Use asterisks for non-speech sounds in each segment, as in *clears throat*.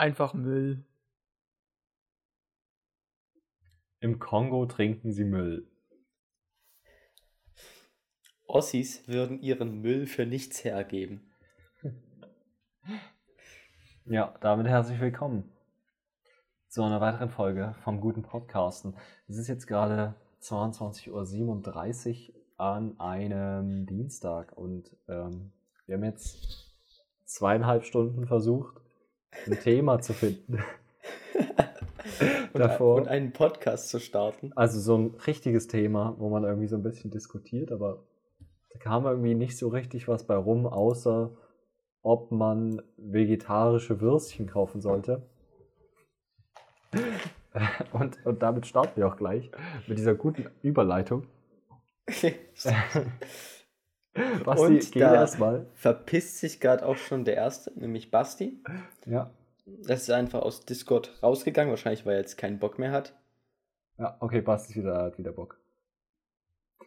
Einfach Müll. Im Kongo trinken sie Müll. Ossis würden ihren Müll für nichts hergeben. *laughs* Ja, damit herzlich willkommen zu einer weiteren Folge vom guten Podcasten. Es ist jetzt gerade 22.37 Uhr an einem Dienstag und ähm, wir haben jetzt zweieinhalb Stunden versucht, ein Thema zu finden. *laughs* Und, Davor. und einen Podcast zu starten. Also so ein richtiges Thema, wo man irgendwie so ein bisschen diskutiert, aber da kam irgendwie nicht so richtig was bei rum, außer ob man vegetarische Würstchen kaufen sollte. *laughs* Und, und damit starten wir auch gleich mit dieser guten Überleitung. *laughs* *laughs* Basti, Und geh da- erstmal. Verpisst sich gerade auch schon der Erste, nämlich Basti. Ja. Das ist einfach aus Discord rausgegangen, wahrscheinlich weil er jetzt keinen Bock mehr hat. ja, okay, Basti wieder, hat wieder Bock.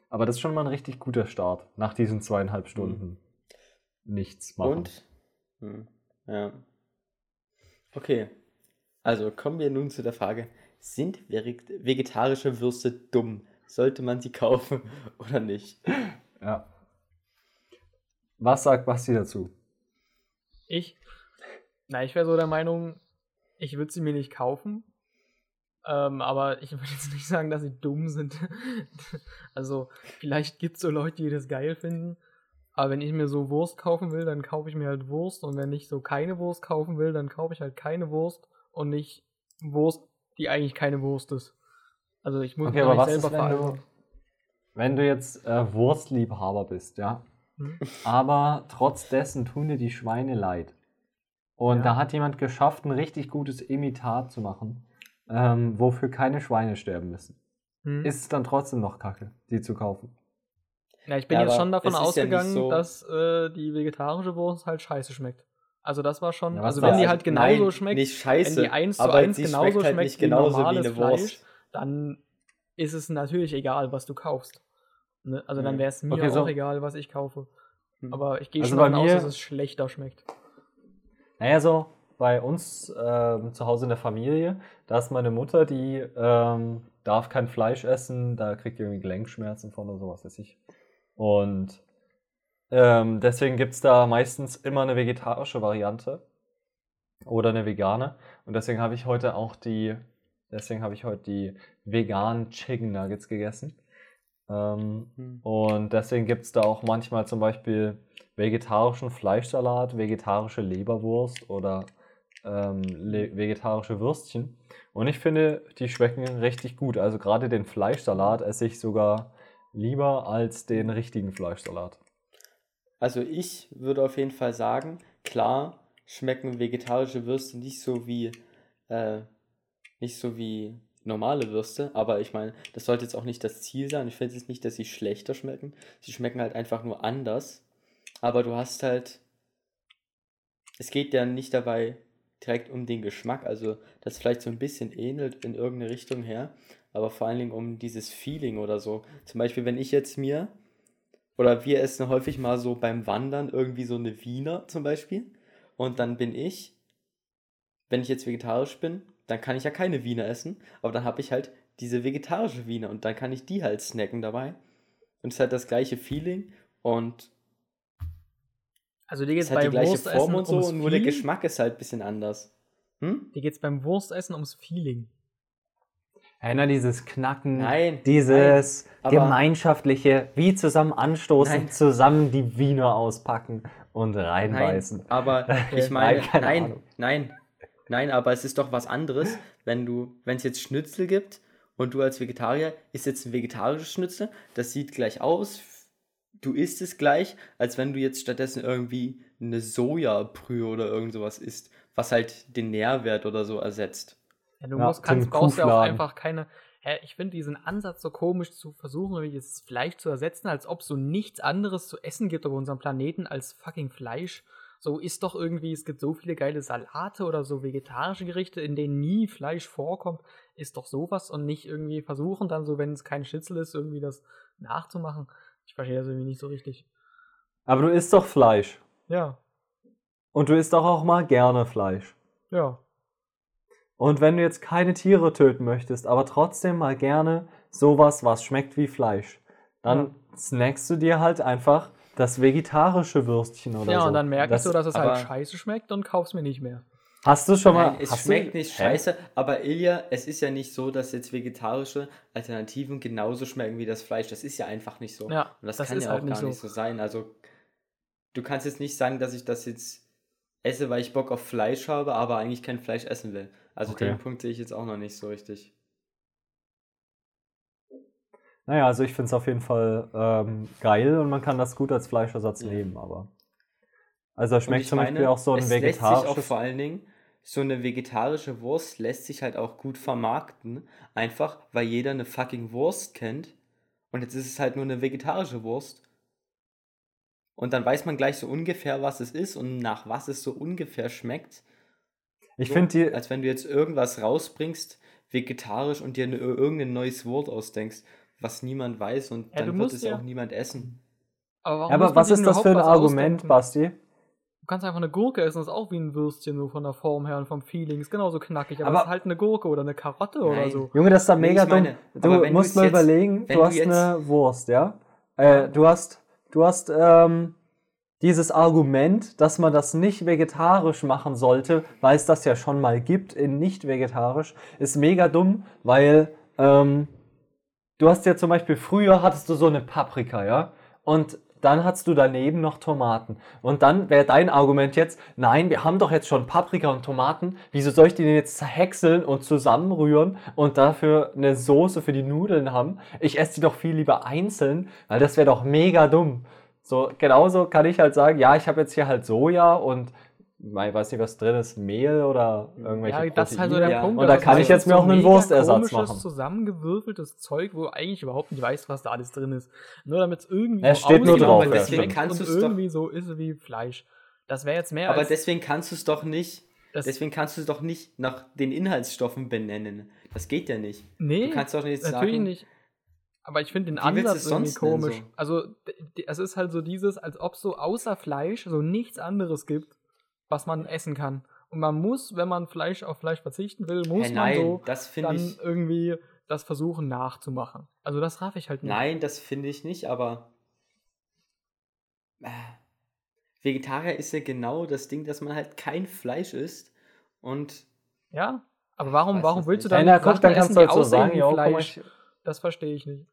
Aber das ist schon mal ein richtig guter Start, nach diesen zweieinhalb Stunden nichts machen. Und? Hm, ja. Okay. Also kommen wir nun zu der Frage: Sind veg- vegetarische Würste dumm? Sollte man sie kaufen *laughs* oder nicht? Ja. Was sagt Basti dazu? Ich? Na, ich wäre so der Meinung, ich würde sie mir nicht kaufen. Ähm, aber ich würde jetzt nicht sagen, dass sie dumm sind. *laughs* also, vielleicht gibt es so Leute, die das geil finden. Aber wenn ich mir so Wurst kaufen will, dann kaufe ich mir halt Wurst. Und wenn ich so keine Wurst kaufen will, dann kaufe ich halt keine Wurst und nicht Wurst, die eigentlich keine Wurst ist. Also ich muss Okay, mich aber was ist, selber wenn du, wenn du jetzt äh, Wurstliebhaber bist, ja? Hm? Aber trotz dessen tun dir die Schweine leid. Und Ja. da hat jemand geschafft, ein richtig gutes Imitat zu machen, ähm, wofür keine Schweine sterben müssen. Hm? Ist es dann trotzdem noch kacke, die zu kaufen? Ja, ich bin Ja, jetzt schon davon ist ja ausgegangen, so- dass äh, die vegetarische Wurst halt scheiße schmeckt. Also das war schon, also wenn die halt genauso Nein, schmeckt, Nicht scheiße, wenn die eins zu aber eins genauso schmeckt halt schmeckt wie genauso wie normales eine Fleisch, Wurst. dann ist es natürlich egal, was du kaufst. Ne? Also dann wäre es mir Okay, so- auch egal, was ich kaufe. Hm. Aber ich gehe Also schon davon aus, dass es schlechter schmeckt. Naja, so bei uns ähm, zu Hause in der Familie, da ist meine Mutter, die ähm, darf kein Fleisch essen, da kriegt die irgendwie Gelenkschmerzen von oder sowas, weiß ich. Und ähm, deswegen gibt es da meistens immer eine vegetarische Variante oder eine vegane. Und deswegen habe ich heute auch die, deswegen habe ich heute die veganen Chicken Nuggets gegessen. Ähm, Hm. und deswegen gibt es da auch manchmal zum Beispiel vegetarischen Fleischsalat, vegetarische Leberwurst oder ähm, vegetarische Würstchen. Und ich finde, die schmecken richtig gut. Also gerade den Fleischsalat esse ich sogar lieber als den richtigen Fleischsalat. Also ich würde auf jeden Fall sagen, klar schmecken vegetarische Würste nicht so wie äh, nicht so wie normale Würste, aber ich meine, das sollte jetzt auch nicht das Ziel sein. Ich finde jetzt nicht, dass sie schlechter schmecken. Sie schmecken halt einfach nur anders. Aber du hast halt, es geht ja nicht dabei direkt um den Geschmack, also das vielleicht so ein bisschen ähnelt in irgendeine Richtung her, aber vor allen Dingen um dieses Feeling oder so. Zum Beispiel, wenn ich jetzt mir oder wir essen häufig mal so beim Wandern irgendwie so eine Wiener zum Beispiel. Und dann bin ich, wenn ich jetzt vegetarisch bin, dann kann ich ja keine Wiener essen. Aber dann habe ich halt diese vegetarische Wiener und dann kann ich die halt snacken dabei. Und es ist halt das gleiche Feeling und Also dir geht es es hat die bei gleiche Wurstessen Form und so, ums nur der Feeling. Geschmack ist halt ein bisschen anders. Hm? Dir geht es beim Wurstessen ums Feeling. Erinnere dieses Knacken, Nein, dieses nein, gemeinschaftliche, wie zusammen anstoßen, Nein. zusammen die Wiener auspacken und Nein, reinbeißen. aber *laughs* ich Nein, meine, nein, Ahnung. nein, nein, aber es ist doch was anderes, wenn du, wenn es jetzt Schnitzel gibt und du als Vegetarier isst jetzt ein vegetarisches Schnitzel, das sieht gleich aus, du isst es gleich, als wenn du jetzt stattdessen irgendwie eine Sojabrühe oder irgend sowas isst, was halt den Nährwert oder so ersetzt. Ja, du Ja, musst, kannst, brauchst ja auch einfach keine. Ja, ich finde diesen Ansatz so komisch zu versuchen, irgendwie das Fleisch zu ersetzen, als ob es so nichts anderes zu essen gibt auf unserem Planeten als fucking Fleisch. So ist doch irgendwie, es gibt so viele geile Salate oder so vegetarische Gerichte, in denen nie Fleisch vorkommt. Ist doch sowas und nicht irgendwie versuchen, dann so, wenn es kein Schnitzel ist, irgendwie das nachzumachen. Ich verstehe das irgendwie nicht so richtig. Aber du isst doch Fleisch. Ja, Und du isst doch auch mal gerne Fleisch. ja. Und wenn du jetzt keine Tiere töten möchtest, aber trotzdem mal gerne sowas, was schmeckt wie Fleisch, dann snackst du dir halt einfach das vegetarische Würstchen oder Ja, so. und dann merkst du, dass es aber- halt scheiße schmeckt und kaufst mir nicht mehr. Hast du schon mal. Nein, es hast schmeckt du, nicht Hä? scheiße, aber Ilja, es ist ja nicht so, dass jetzt vegetarische Alternativen genauso schmecken wie das Fleisch. Das ist ja einfach nicht so. Ja, Und das, das kann ist ja halt auch nicht gar so. nicht so sein. Also, du kannst jetzt nicht sagen, dass ich das jetzt esse, weil ich Bock auf Fleisch habe, aber eigentlich kein Fleisch essen will. Also, Okay. den Punkt sehe ich jetzt auch noch nicht so richtig. Naja, also ich finde es auf jeden Fall ähm, geil und man kann das gut als Fleischersatz Ja. nehmen, aber. Also schmeckt zum meine, Beispiel auch so ein es lässt sich auch vegetarisches. vor allen Dingen, so eine vegetarische Wurst lässt sich halt auch gut vermarkten. Einfach, weil jeder eine fucking Wurst kennt. Und jetzt ist es halt nur eine vegetarische Wurst. Und dann weiß man gleich so ungefähr, was es ist und nach was es so ungefähr schmeckt. Ich So, finde die. Als wenn du jetzt irgendwas rausbringst, vegetarisch und dir ne, irgendein neues Wort ausdenkst, was niemand weiß und Ja, dann du wird musst es ja- auch niemand essen. Aber, warum Ja, aber was ist das für ein Argument, ausdenken? Basti? Du kannst einfach eine Gurke essen, das ist auch wie ein Würstchen, so von der Form her und vom Feeling. Ist genauso knackig, aber, Aber- es ist halt eine Gurke oder eine Karotte oder Nein. so. Junge, das ist Nee, mega dumm. Du musst du mal jetzt- überlegen, du du hast jetzt- eine Wurst, ja? Äh, du hast, du hast ähm, dieses Argument, dass man das nicht vegetarisch machen sollte, weil es das ja schon mal gibt in nicht vegetarisch, ist mega dumm, weil ähm, du hast ja zum Beispiel früher hattest du so eine Paprika, ja? Und dann hast du daneben noch Tomaten. Und dann wäre dein Argument jetzt, nein, wir haben doch jetzt schon Paprika und Tomaten, wieso soll ich die denn jetzt zerhäckseln und zusammenrühren und dafür eine Soße für die Nudeln haben? Ich esse die doch viel lieber einzeln, weil das wäre doch mega dumm. So, genauso kann ich halt sagen, ja, ich habe jetzt hier halt Soja und ich weiß nicht, was drin ist, Mehl oder irgendwelche Ja, das ist halt so der Ja. Punkt. Und da das kann ist ich jetzt mir so auch einen Wurstersatz komisches, machen. zusammengewürfeltes Zeug, wo du eigentlich überhaupt nicht weißt, was da alles drin ist. Nur damit es irgendwie Es so steht nur drauf, ja. Deswegen kannst und du's doch- irgendwie so ist wie Fleisch. Das wäre jetzt mehr Aber als deswegen kannst du es doch nicht, das, deswegen kannst du es doch nicht nach den Inhaltsstoffen benennen. Das geht ja nicht. Nee, Du kannst doch nicht natürlich sagen, nicht. Aber ich finde den du Ansatz es irgendwie komisch. so? Also, es ist halt so dieses, als ob es so außer Fleisch so nichts anderes gibt, was man essen kann. Und man muss, wenn man Fleisch auf Fleisch verzichten will, muss Hä, man nein, so das dann ich, irgendwie das versuchen nachzumachen. Also das raff ich halt nicht. nein, das finde ich nicht, aber äh, Vegetarier ist ja genau das Ding, dass man halt kein Fleisch isst und Ja, aber warum, warum willst du nicht. dann Ja, na, guck, dann essen, kannst du die halt so aussehen sagen, wie ja, Fleisch? ich, Das verstehe ich nicht.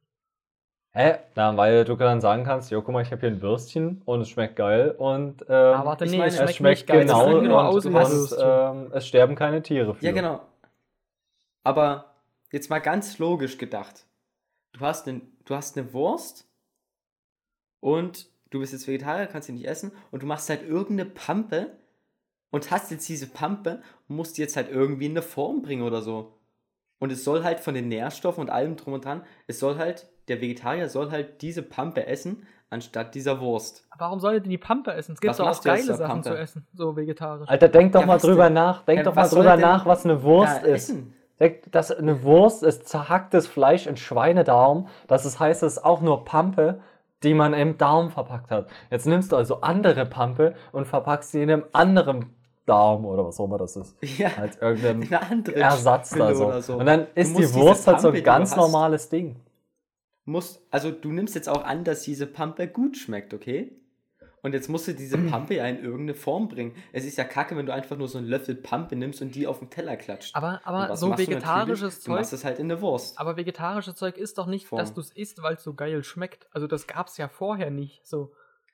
Hä? Na, weil du dann sagen kannst, jo, guck mal, ich habe hier ein Würstchen und es schmeckt geil und ähm, Ah, warte, nee, meine, es schmeckt, schmeckt genau es sieht nur und aus hast, Würstchen. ähm, es sterben keine Tiere für. Ja, genau. Aber jetzt mal ganz logisch gedacht. Du hast, einen, du hast eine Wurst und du bist jetzt Vegetarier, kannst sie nicht essen und du machst halt irgendeine Pampe und hast jetzt diese Pampe und musst die jetzt halt irgendwie in eine Form bringen oder so. Und es soll halt von den Nährstoffen und allem drum und dran, es soll halt, der Vegetarier soll halt diese Pampe essen, anstatt dieser Wurst. Warum soll ihr denn die Pampe essen? Es gibt Was doch auch geile Sachen Pampe? zu essen, so vegetarisch. Alter, denk doch Ja, mal drüber denn? nach. Denk Ja, doch mal was soll drüber denn nach, was eine Wurst da ist. essen? Denk, dass eine Wurst ist zerhacktes Fleisch in Schweinedarm. Das ist, heißt, es ist auch nur Pampe, die man im Darm verpackt hat. Jetzt nimmst du also andere Pampe und verpackst sie in einem anderen Darm oder was auch immer das ist. Ja, eine andere Ersatz da so. oder so. Und dann ist die Wurst halt so ein ganz normales Ding. Musst, also du nimmst jetzt auch an, dass diese Pampe gut schmeckt, okay? Und jetzt musst du diese. *clears throat* Pampe ja in irgendeine Form bringen. Es ist ja kacke, wenn du einfach nur so einen Löffel Pampe nimmst und die auf den Teller klatscht. aber aber so vegetarisches natürlich? Du Zeug. machst es halt in eine Wurst. Aber vegetarisches Zeug ist doch nicht, Form. dass du es isst, weil es so geil schmeckt. Also das gab es ja vorher nicht. So,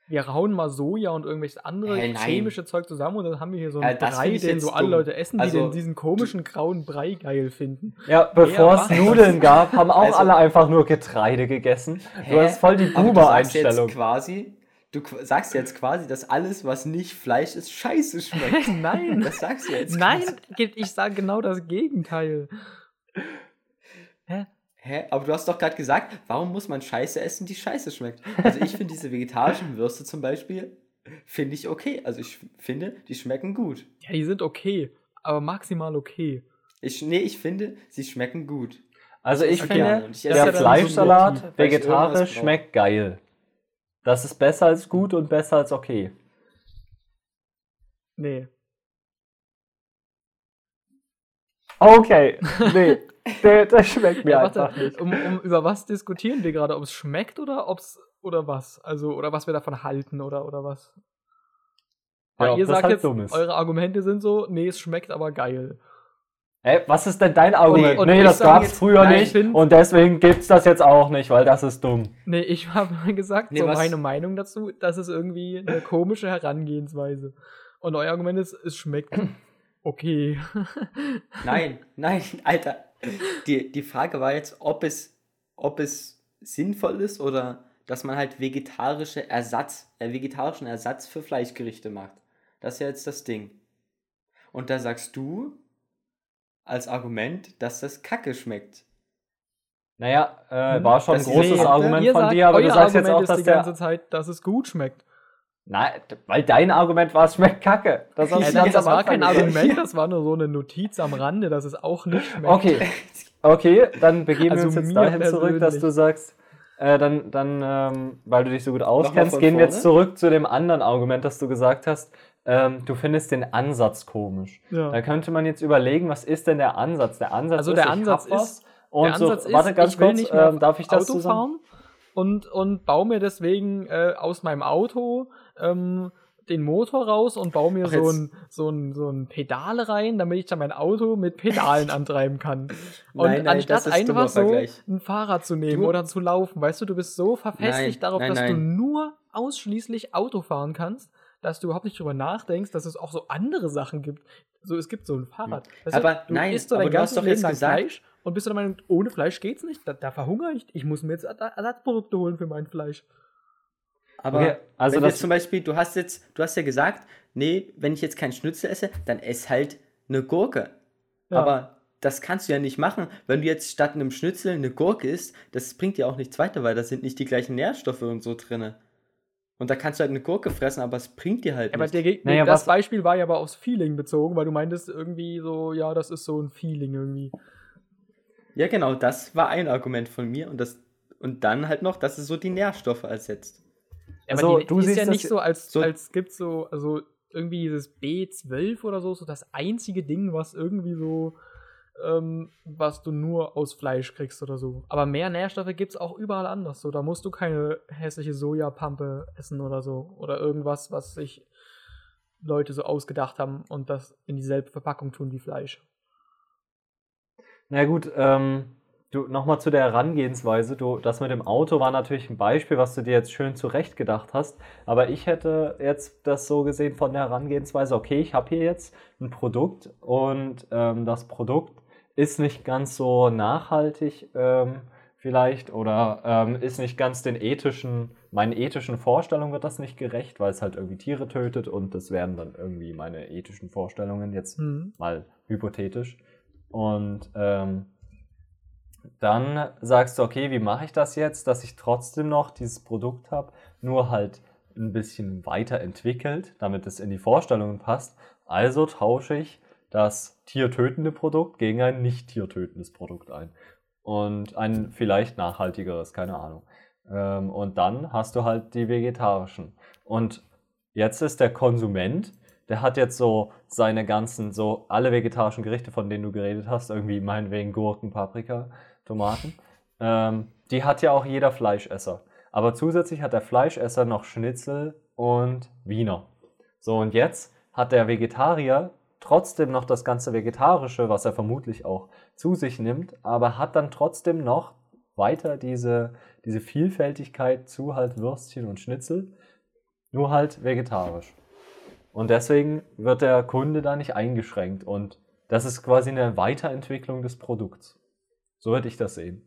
wir hauen mal Soja und irgendwelches andere nein. chemische Zeug zusammen und dann haben wir hier so einen Äh, Brei, den so alle. Leute essen, die Also, den, diesen komischen grauen Brei geil finden. Ja, bevor es? Nudeln gab, haben auch Also- alle einfach nur Getreide gegessen. Du Hä? hast voll die Aber du sagst jetzt Boomer-Einstellung. quasi, du sagst jetzt quasi, dass alles, was nicht Fleisch ist, scheiße schmeckt. *laughs* Nein, Das sagst du jetzt. nein, ich sage genau das Gegenteil. Hä? *laughs* Hä? Aber du hast doch gerade gesagt, warum muss man Scheiße essen, die scheiße schmeckt? Also ich finde diese vegetarischen Würste zum Beispiel, finde ich okay. Also ich finde, die schmecken gut. Ja, die sind okay, aber maximal okay. Ich, nee, ich finde, sie schmecken gut. Also ich Okay, finde, ich esse der so Fleischsalat ich vegetarisch schmeckt geil. Das ist besser als gut und besser als okay. Okay, nee, *laughs* der, der schmeckt mir Ja, einfach warte, nicht. um, um, über was diskutieren wir gerade? Ob es schmeckt oder ob's oder was? Also, oder was wir davon halten oder, oder was? Weil Ja, ihr das sagt halt jetzt, eure Argumente sind so, nee, es schmeckt aber geil. Ey, was ist denn dein Argument? und nee, ich das gab's jetzt, früher nein, ich nicht find- und deswegen gibt's das jetzt auch nicht, weil das ist dumm. Nee, ich *laughs* habe gesagt, Nee, so was- meine Meinung dazu, das ist irgendwie eine komische Herangehensweise. Und euer Argument ist, es schmeckt *clears throat* okay. *laughs* Nein, nein, Alter. Die, die Frage war jetzt, ob es, ob es sinnvoll ist oder dass man halt vegetarische Ersatz, äh, vegetarischen Ersatz für Fleischgerichte macht. Das ist ja jetzt das Ding. Und da sagst du als Argument, dass das Kacke schmeckt. Naja, äh, Hm, war schon ein großes Argument von sagt, dir, aber du sagst jetzt Argument auch, ist dass die der. ganze Zeit, dass es gut schmeckt. Nein, weil dein Argument war, es schmeckt kacke. Das Ja, das, das war kein. Argument, das war nur so eine Notiz am Rande, dass es auch nicht schmeckt. Okay, okay, dann begeben Also wir uns jetzt dahin zurück, dass du sagst, äh, dann, dann ähm, weil du dich so gut auskennst, gehen wir jetzt zurück zu dem anderen Argument, das du gesagt hast. Ähm, du findest den Ansatz komisch. Ja. Da könnte man jetzt überlegen, was ist denn der Ansatz? Der Ansatz Also ist, der ich Ansatz hab was ist- und der Ansatz so, ist, warte ganz ich will kurz, nicht mehr ähm, darf ich das Auto zusammen? Und, und baue mir deswegen äh, aus meinem Auto ähm, den Motor raus und baue mir Ach, so ein, so, ein, so ein Pedal rein, damit ich dann mein Auto mit Pedalen *laughs* antreiben kann. Und Nein, nein, anstatt das ist dummer einfach so Vergleich. ein Fahrrad zu nehmen Du- oder zu laufen, weißt du, du bist so verfestigt Nein, darauf, dass du nur ausschließlich Auto fahren kannst, dass du überhaupt nicht drüber nachdenkst, dass es auch so andere Sachen gibt. So, es gibt so ein Fahrrad. Weißt Aber du, nein, isst so aber du hast doch Leben jetzt gesagt- Fleisch und bist du der Meinung, ohne Fleisch geht's nicht? Da, da verhungere ich. Ich muss mir jetzt Ersa- Ersatzprodukte holen für mein Fleisch. Aber Okay, also wenn das- jetzt zum Beispiel, du hast jetzt, du hast ja gesagt, nee, wenn ich jetzt keinen Schnitzel esse, dann ess halt eine Gurke. Ja. Aber das kannst du ja nicht machen. Wenn du jetzt statt einem Schnitzel eine Gurke isst, das bringt dir auch nichts weiter, weil da sind nicht die gleichen Nährstoffe und so drinne. Und da kannst du halt eine Gurke fressen, aber es bringt dir halt Aber nichts. Naja, das was- Beispiel war ja aber aufs Feeling bezogen, weil du meintest irgendwie so, ja, das ist so ein Feeling irgendwie. Ja, genau, das war ein Argument von mir und das und dann halt noch, dass es so die Nährstoffe ersetzt. Also, aber die, du die ist siehst ja das nicht so, als, so- als gibt so, also irgendwie dieses B12 oder so, so das einzige Ding, was irgendwie so, ähm, was du nur aus Fleisch kriegst oder so. Aber mehr Nährstoffe gibt es auch überall anders. So, da musst du keine hässliche Sojapampe essen oder so. Oder irgendwas, was sich Leute so ausgedacht haben und das in dieselbe Verpackung tun wie Fleisch. Na gut, ähm, du nochmal zu der Herangehensweise. Du, das mit dem Auto war natürlich ein Beispiel, was du dir jetzt schön zurechtgedacht hast. Aber ich hätte jetzt das so gesehen von der Herangehensweise, okay, ich habe hier jetzt ein Produkt und ähm, das Produkt ist nicht ganz so nachhaltig ähm, vielleicht oder ähm, ist nicht ganz den ethischen, meinen ethischen Vorstellungen wird das nicht gerecht, weil es halt irgendwie Tiere tötet und das wären dann irgendwie meine ethischen Vorstellungen jetzt Hm. mal hypothetisch. Und ähm, dann sagst du, okay, wie mache ich das jetzt, dass ich trotzdem noch dieses Produkt habe, nur halt ein bisschen weiterentwickelt, damit es in die Vorstellungen passt. Also tausche ich das tiertötende Produkt gegen ein nicht tiertötendes Produkt ein. Und ein vielleicht nachhaltigeres, keine Ahnung. Ähm, und dann hast du halt die vegetarischen. Und jetzt ist der Konsument, der hat jetzt so seine ganzen, so alle vegetarischen Gerichte, von denen du geredet hast, irgendwie meinetwegen Gurken, Paprika, Tomaten, ähm, die hat ja auch jeder Fleischesser. Aber zusätzlich hat der Fleischesser noch Schnitzel und Wiener. So, und jetzt hat der Vegetarier trotzdem noch das ganze Vegetarische, was er vermutlich auch zu sich nimmt, aber hat dann trotzdem noch weiter diese, diese Vielfältigkeit zu halt Würstchen und Schnitzel, nur halt vegetarisch. Und deswegen wird der Kunde da nicht eingeschränkt. Und das ist quasi eine Weiterentwicklung des Produkts. So würde ich das sehen.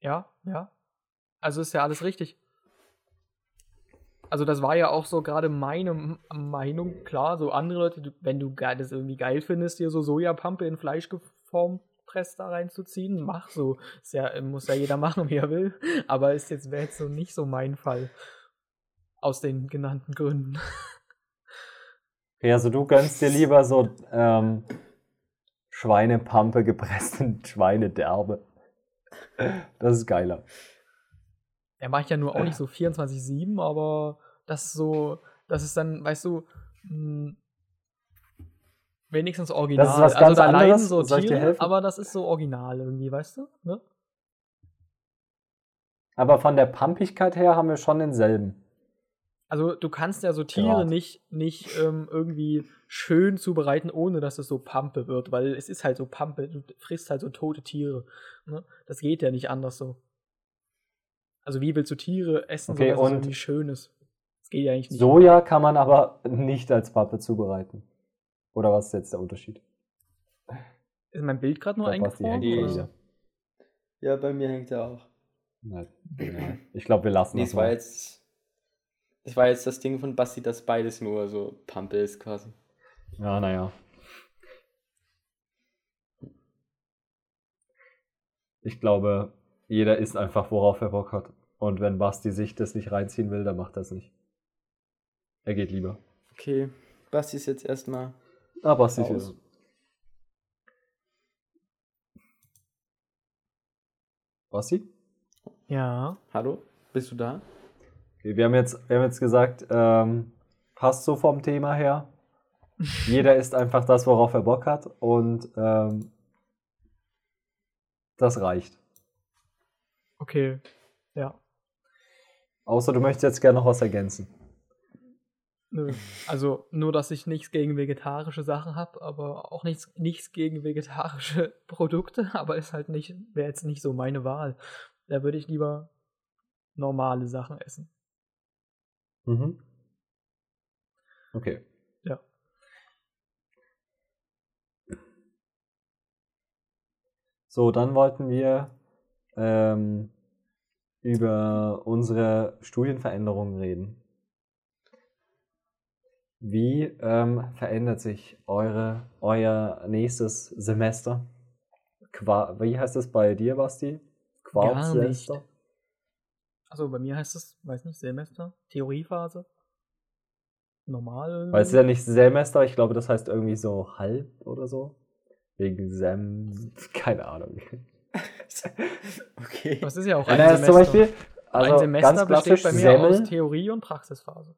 Ja, ja. Also ist ja alles richtig. Also das war ja auch so gerade meine Meinung. Klar, so andere Leute, wenn du das irgendwie geil findest, dir so Sojapampe in Fleisch geformt presst da reinzuziehen, mach so. Ist ja, muss ja jeder *laughs* machen, wie er will. Aber ist jetzt wäre jetzt so nicht so mein Fall. Aus den genannten Gründen. *laughs* Okay, also du gönnst dir lieber so ähm, Schweinepampe gepresst in Schweinederbe. Das ist geiler. Er macht ja nur auch nicht so 24-7, aber das ist so, das ist dann, weißt du, mh, Wenigstens original. Das ist was also ganz da leiden anderes. so Tiere, aber das ist so original irgendwie, weißt du? Ne? Aber von der Pumpigkeit her haben wir schon denselben. Also du kannst ja so Tiere Grad. nicht, nicht ähm, irgendwie schön zubereiten, ohne dass es so Pampe wird, weil es ist halt so Pampe, du frisst halt so tote Tiere. Ne? Das geht ja nicht anders so. Also wie willst du Tiere essen, Okay, so dass es und- irgendwie schön ist? Das geht ja eigentlich nicht. Soja kann man aber nicht als Pappe zubereiten. Oder was ist jetzt der Unterschied? Ist mein Bild gerade nur eingefroren? Ja, bei mir hängt er auch. Nein, egal. Ich glaube, wir lassen Nee, das es war mal. jetzt. Es war jetzt das Ding von Basti, dass beides nur so Pampe ist quasi. Ja, naja. Ich glaube, jeder isst einfach, worauf er Bock hat. Und wenn Basti sich das nicht reinziehen will, dann macht er es nicht. Er geht lieber. Okay, Basti ist jetzt erstmal. Ah, Basti ist. Basti? Ja. Hallo? Bist du da? Okay, wir haben jetzt, wir haben jetzt gesagt, ähm, passt so vom Thema her. *laughs* Jeder isst einfach das, worauf er Bock hat. Und ähm, das reicht. Okay. Ja. Außer du möchtest jetzt gerne noch was ergänzen. Nö. Also nur, dass ich nichts gegen vegetarische Sachen habe, aber auch nichts, nichts gegen vegetarische *laughs* Produkte, aber ist halt nicht, wäre jetzt nicht so meine Wahl. Da würde ich lieber normale Sachen essen. Mhm. Okay. Ja. So, dann wollten wir ähm, über unsere Studienveränderungen reden. Wie ähm, verändert sich eure, euer nächstes Semester? Qua wie heißt es bei dir, Basti? Quartsemester? Also bei mir heißt es, weiß nicht, Semester, Theoriephase. Normal. Weil es ist ja nicht Semester, ich glaube, das heißt irgendwie so halb oder so. Wegen Sem. *laughs* Keine Ahnung. *laughs* okay. Das ist ja auch ein naja, Semester. zum Beispiel, also ein Semester ganz klassisch besteht bei mir aus Semmel. Theorie und Praxisphase.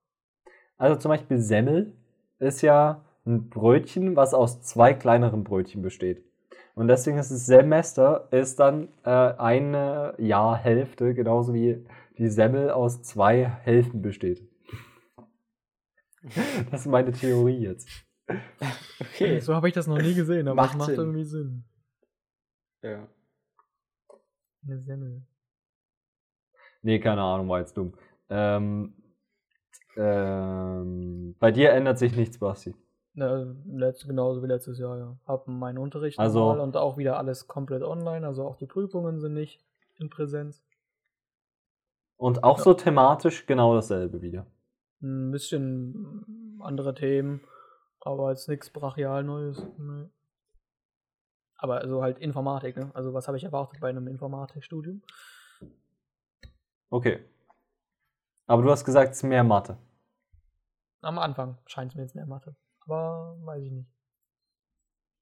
Also zum Beispiel Semmel ist ja ein Brötchen, was aus zwei kleineren Brötchen besteht. Und deswegen ist es Semester, ist dann äh, eine Jahrhälfte, genauso wie die Semmel aus zwei Hälften besteht. *laughs* Das ist meine Theorie jetzt. Okay. *laughs* So habe ich das noch nie gesehen, aber Macht es macht Sinn. irgendwie Sinn. Ja. Eine Semmel. Nee, keine Ahnung, war jetzt dumm. Ähm, ähm, bei dir ändert sich nichts, Basti. Ne, letzt, genauso wie letztes Jahr, ja. Hab meinen Unterricht Also- normal und auch wieder alles komplett online, also auch die Prüfungen sind nicht in Präsenz. Und auch Ja. so thematisch genau dasselbe wieder. Ein bisschen andere Themen, aber jetzt nichts brachial Neues. Nee. Aber also halt Informatik, ne? Also was habe ich erwartet bei einem Informatikstudium? Okay. Aber du hast gesagt, es ist mehr Mathe. Am Anfang scheint es mir jetzt mehr Mathe. Aber weiß ich nicht.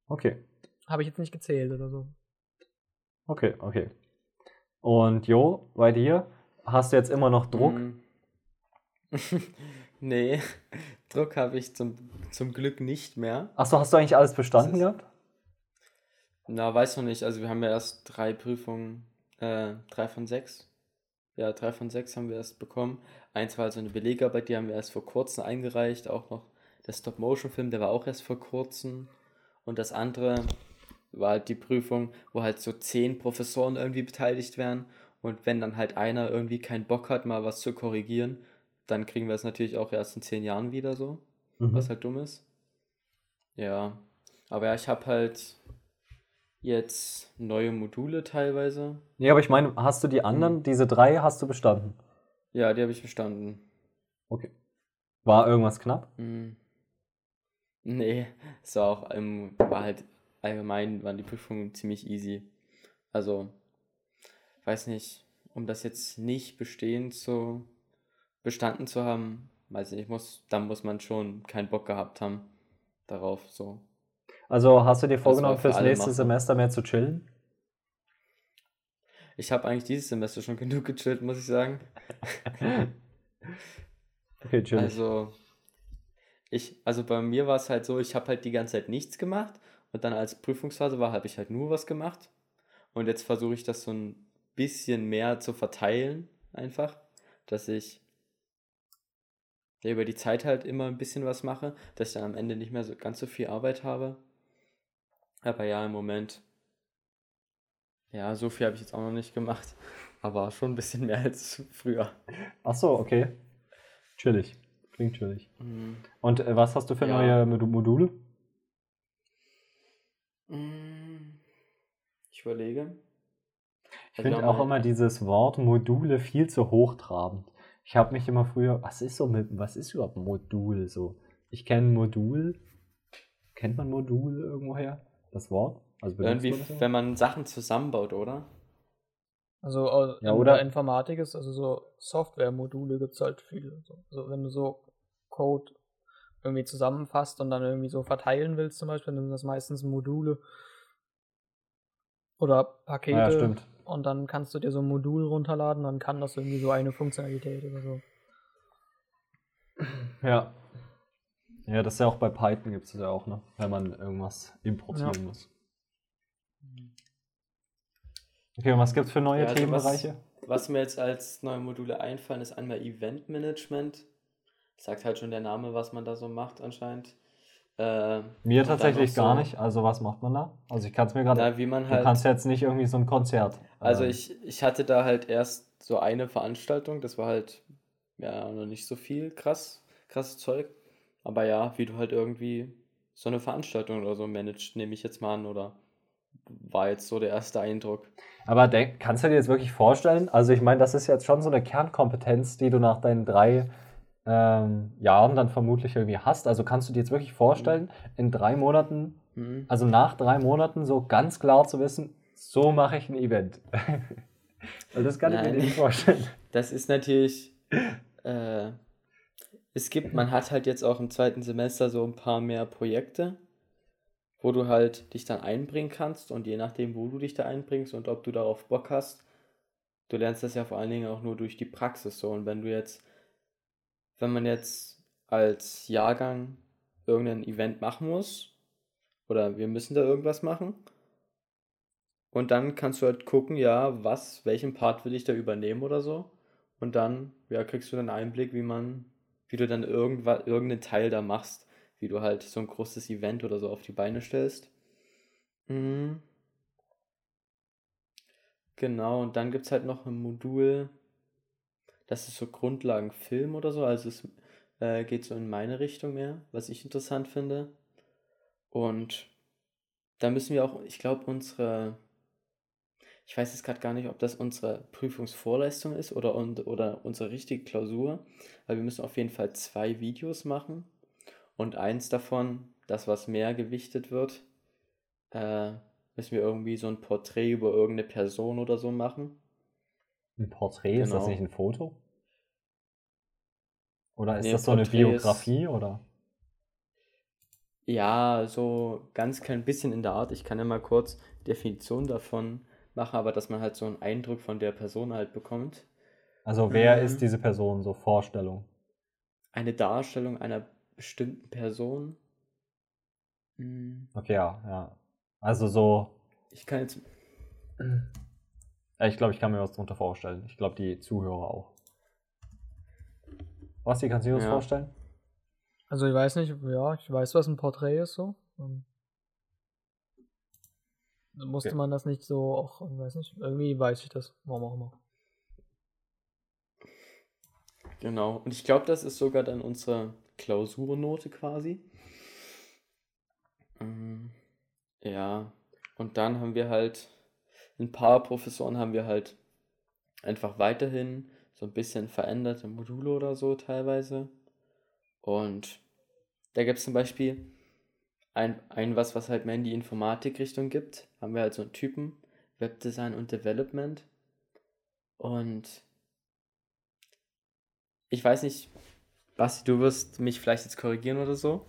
Okay. Habe ich jetzt nicht gezählt oder so. Okay, okay. Und Jo, bei dir hast du jetzt immer noch Druck? Mm. *laughs* nee, *laughs* Druck habe ich zum, zum Glück nicht mehr. Achso, hast du eigentlich alles bestanden ist- gehabt? Na, weiß noch nicht. Also wir haben ja erst drei Prüfungen, äh, drei von sechs. Ja, drei von sechs haben wir erst bekommen. Eins war also eine Belegarbeit, die haben wir erst vor kurzem eingereicht. Auch noch der Stop-Motion-Film, der war auch erst vor kurzem. Und das andere war halt die Prüfung, wo halt so zehn Professoren irgendwie beteiligt wären. Und wenn dann halt einer irgendwie keinen Bock hat, mal was zu korrigieren, dann kriegen wir es natürlich auch erst in zehn Jahren wieder so Mhm. was halt dumm ist. Ja, aber ja, ich habe halt jetzt neue Module teilweise. Nee, aber ich meine, hast du die anderen, diese drei hast du bestanden? Ja, die habe ich bestanden. Okay. War irgendwas knapp? Hm. Nee, es war auch, war halt allgemein, waren die Prüfungen ziemlich easy. Also, weiß nicht, um das jetzt nicht bestehen zu, bestanden zu haben, weiß nicht, muss, dann muss man schon keinen Bock gehabt haben darauf, so. Also hast du dir vorgenommen, für fürs nächste machbar. Semester mehr zu chillen? Ich habe eigentlich dieses Semester schon *laughs* genug gechillt, muss ich sagen. *laughs* Okay, chillig. Also, ich, also bei mir war es halt so, ich habe halt die ganze Zeit nichts gemacht und dann als Prüfungsphase war, habe ich halt nur was gemacht. Und jetzt versuche ich das so ein bisschen mehr zu verteilen, einfach, dass ich ja, über die Zeit halt immer ein bisschen was mache, dass ich dann am Ende nicht mehr so ganz so viel Arbeit habe. Aber ja, im Moment, ja, so viel habe ich jetzt auch noch nicht gemacht, *laughs* aber schon ein bisschen mehr als früher. Ach so, okay. Chillig. Klingt chillig. Mhm. Und äh, was hast du für Ja. neue Mod- Module? Mm, Ich überlege. Ich Also finde auch immer dieses Wort Module viel zu hochtrabend. Ich habe mich immer früher, was ist so mit, was ist überhaupt ein Modul so? Ich kenne Modul. Kennt man Modul irgendwoher? Das Wort? Also Irgendwie, so? wenn man Sachen zusammenbaut, oder? Also äh, Ja, in oder- der Informatik ist, also so Software-Module gibt es halt viele. So. Also wenn du so Code irgendwie zusammenfasst und dann irgendwie so verteilen willst zum Beispiel, dann sind das meistens Module oder Pakete. Ah Ja, stimmt. Und dann kannst du dir so ein Modul runterladen, dann kann das irgendwie so eine Funktionalität oder so. Ja. Ja, das ist ja auch bei Python gibt es ja auch, ne? Wenn man irgendwas importieren Ja. muss. Okay, und was gibt es für neue Ja, also was- Themenbereiche? Was mir jetzt als neue Module einfallen, ist einmal Event Management. Sagt halt schon der Name, was man da so macht anscheinend. Äh, Mir tatsächlich noch gar so- nicht. Also was macht man da? Also ich kann es mir gerade. Man Du halt. kannst jetzt nicht irgendwie so ein Konzert. Also ähm, ich, ich hatte da halt erst so eine Veranstaltung, das war halt ja noch nicht so viel krass, krasses Zeug. Aber ja, wie du halt irgendwie so eine Veranstaltung oder so managst, nehme ich jetzt mal an, oder war jetzt so der erste Eindruck. Aber denk, kannst du dir jetzt wirklich vorstellen? Also ich meine, das ist jetzt schon so eine Kernkompetenz, die du nach deinen drei ähm, Jahren dann vermutlich irgendwie hast. Also kannst du dir jetzt wirklich vorstellen, in drei Monaten, Hm. also nach drei Monaten so ganz klar zu wissen, so mache ich ein Event. Weil *laughs* das kann ich Nein. mir nicht vorstellen. Das ist natürlich. Äh, es gibt, man hat halt jetzt auch im zweiten Semester so ein paar mehr Projekte, wo du halt dich dann einbringen kannst und je nachdem, wo du dich da einbringst und ob du darauf Bock hast, du lernst das ja vor allen Dingen auch nur durch die Praxis so. Und wenn du jetzt, wenn man jetzt als Jahrgang irgendein Event machen muss, oder wir müssen da irgendwas machen, und dann kannst du halt gucken, ja, was, welchen Part will ich da übernehmen oder so. Und dann, ja, kriegst du dann Einblick, wie man, wie du dann irgendwas, irgendeinen Teil da machst, wie du halt so ein großes Event oder so auf die Beine stellst. Mhm. Genau, und dann gibt es halt noch ein Modul, das ist so Grundlagen Film oder so, also es äh, geht so in meine Richtung mehr, was ich interessant finde. Und da müssen wir auch, ich glaube, unsere, ich weiß jetzt gerade gar nicht, ob das unsere Prüfungsvorleistung ist oder, und, oder unsere richtige Klausur, weil wir müssen auf jeden Fall zwei Videos machen und eins davon, das was mehr gewichtet wird, äh, müssen wir irgendwie so ein Porträt über irgendeine Person oder so machen. Ein Porträt, ist das Genau. nicht ein Foto? Oder ist Nee, das so eine Porträt ist- Biografie oder? Ja, so ganz klein bisschen in der Art. Ich kann ja mal kurz Definition davon machen, aber dass man halt so einen Eindruck von der Person halt bekommt. Also wer Mhm. ist diese Person, so Vorstellung? Eine Darstellung einer bestimmten Person. Hm, Okay, ja, ja. Also so, Ich kann jetzt. *clears throat* ja, ich glaube, ich kann mir was drunter vorstellen. Ich glaube, die Zuhörer auch. Basti, kannst du dir was Ja. vorstellen? Also ich weiß nicht, ja, ich weiß, was ein Porträt ist so. Ähm, Musste Okay. man das nicht so auch, ich weiß nicht, irgendwie weiß ich das, warum auch immer. Genau. Und ich glaube, das ist sogar dann unsere Klausurnote quasi. Ähm, Ja. Und dann haben wir halt, ein paar Professoren haben wir halt einfach weiterhin so ein bisschen veränderte Module oder so teilweise. Und da gibt es zum Beispiel ein, ein was, was halt mehr in die Informatik-Richtung gibt. Haben wir halt so einen Typen, Webdesign und Development. Und ich weiß nicht, Basti, du wirst mich vielleicht jetzt korrigieren oder so.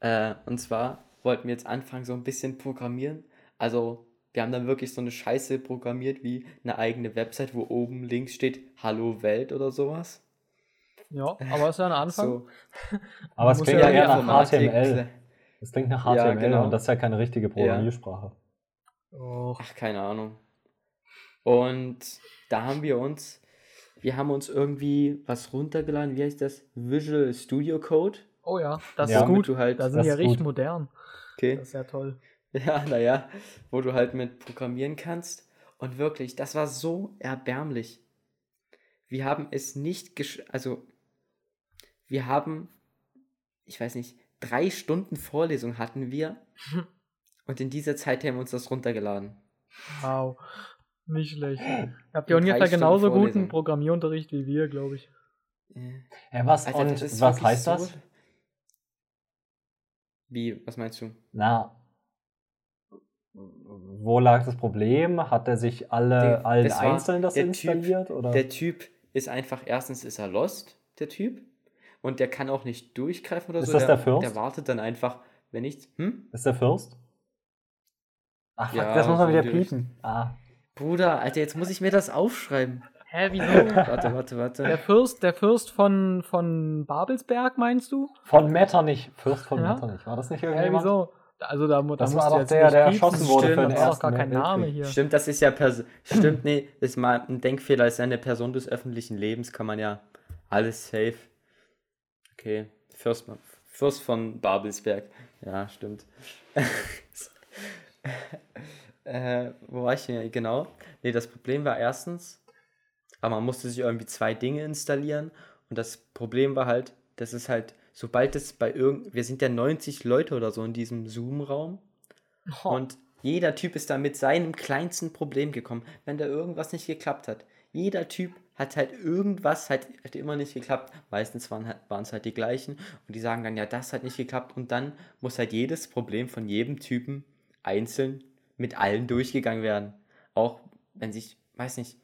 Äh, und zwar wollten wir jetzt anfangen, so ein bisschen programmieren. Also, wir haben dann wirklich so eine Scheiße programmiert wie eine eigene Website, wo oben links steht Hallo Welt oder sowas. Ja, aber ist ja ein Anfang. So, *laughs* Aber es klingt ja ja eher nach Informatik, HTML. Es klingt nach Ja, HTML genau. und das ist ja keine richtige Programmiersprache. Och, Ach, keine Ahnung. Und da haben wir uns, wir haben uns irgendwie was runtergeladen, wie heißt das? Visual Studio Code. oh ja, das Ja, ist gut. Du halt, Da sind das ja richtig modern. okay. Das ist ja toll. *laughs* Ja, naja, wo du halt mit programmieren kannst. Und wirklich, das war so erbärmlich. Wir haben es nicht gesch... Also, wir haben, ich weiß nicht, drei Stunden Vorlesung hatten wir. *laughs* Und in dieser Zeit haben wir uns das runtergeladen. Wow. Nicht schlecht. Ihr habt ja ungefähr Stunden genauso guten Vorlesung. Programmierunterricht wie wir, glaube ich. Äh, Ja, was, Alter, und was heißt so- das? Wie, was meinst du? Na, wo lag das Problem? Hat er sich alle, Der- allen das einzeln das der Typ- installiert? oder? Der Typ ist einfach, erstens ist er lost, der Typ. Und der kann auch nicht durchgreifen oder Ist so. das der der, Fürst? der wartet dann einfach, wenn nichts. Hm? ist der Fürst? Ach, fuck, Ja, das muss man so wieder piepen. Ah. Bruder, Alter, jetzt muss ich mir das aufschreiben. Hä, wieso? *laughs* Warte, warte, der warte. Fürst, der Fürst von, von Babelsberg, meinst du? Von Metternich. Fürst von Ja? Metternich. War das nicht Hä, irgendjemand? wieso? Also da, da Das war doch jetzt der, der erschossen wurde für Stimmt, den Das ist doch ersten gar kein Name hier. Stimmt, das ist ja Pers *clears throat* Stimmt, nee, ist mal ein Denkfehler, ist ja eine Person des öffentlichen Lebens, kann man ja alles safe. Okay, Fürst, Fürst von Babelsberg. Ja, stimmt. *laughs* äh, wo war ich denn? Genau. Nee, das Problem war erstens, aber man musste sich irgendwie zwei Dinge installieren und das Problem war halt, dass es halt, sobald es bei irgend, wir sind ja 90 Leute oder so in diesem Zoom-Raum Oh, und jeder Typ ist da mit seinem kleinsten Problem gekommen, wenn da irgendwas nicht geklappt hat. Jeder Typ hat halt irgendwas halt, hat immer nicht geklappt. Meistens waren halt, es halt die gleichen und die sagen dann, ja, das hat nicht geklappt und dann muss halt jedes Problem von jedem Typen einzeln mit allen durchgegangen werden. Auch wenn sich, weiß nicht,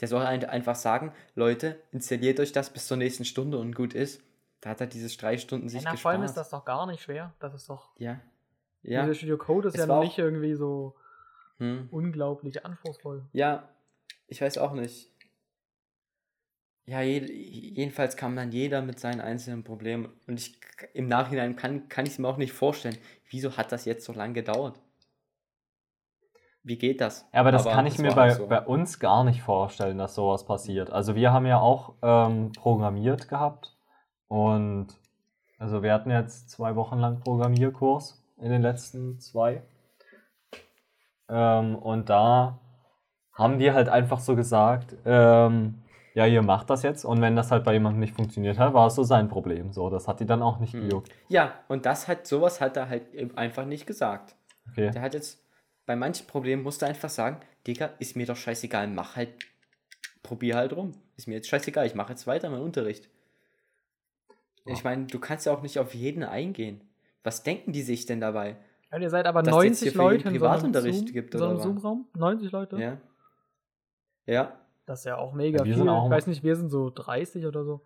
der soll ein- einfach sagen, Leute, installiert euch das bis zur nächsten Stunde und gut ist. Da hat er diese drei Stunden sich na, vor gespart. allem ist das doch gar nicht schwer. Das ist doch. ja. Ja. Visual Studio Code ist Es ja noch nicht irgendwie so Hm. unglaublich anspruchsvoll. Ja, ich weiß auch nicht. Ja, jed jedenfalls kam dann jeder mit seinen einzelnen Problemen. Und ich im Nachhinein kann, kann ich es mir auch nicht vorstellen. Wieso hat das jetzt so lange gedauert? Wie geht das? Ja, aber das kann ich mir bei, so. bei uns gar nicht vorstellen, dass sowas passiert. Also wir haben ja auch ähm, programmiert gehabt und also wir hatten jetzt zwei Wochen lang Programmierkurs in den letzten zwei. Ähm, und da haben die halt einfach so gesagt, ähm, ja, ihr macht das jetzt und wenn das halt bei jemandem nicht funktioniert hat, war es so sein Problem. So, das hat die dann auch nicht Hm. gejuckt. Ja, und das hat, sowas hat er halt einfach nicht gesagt. Okay. Der hat jetzt, bei manchen Problemen musste er einfach sagen, Digga, ist mir doch scheißegal, mach halt, probier halt rum. Ist mir jetzt scheißegal, ich mache jetzt weiter meinen Unterricht. Ich meine, du kannst ja auch nicht auf jeden eingehen. Was denken die sich denn dabei? Ja, ihr seid aber Dass es jetzt hier 90 für Leute in so einem, Privatunterricht Zoom, gibt, so einem? Zoom-Raum? 90 Leute? Ja. Ja. Das ist ja auch mega Ja, wir viel. sind auch ich weiß nicht, wir sind so 30 oder so.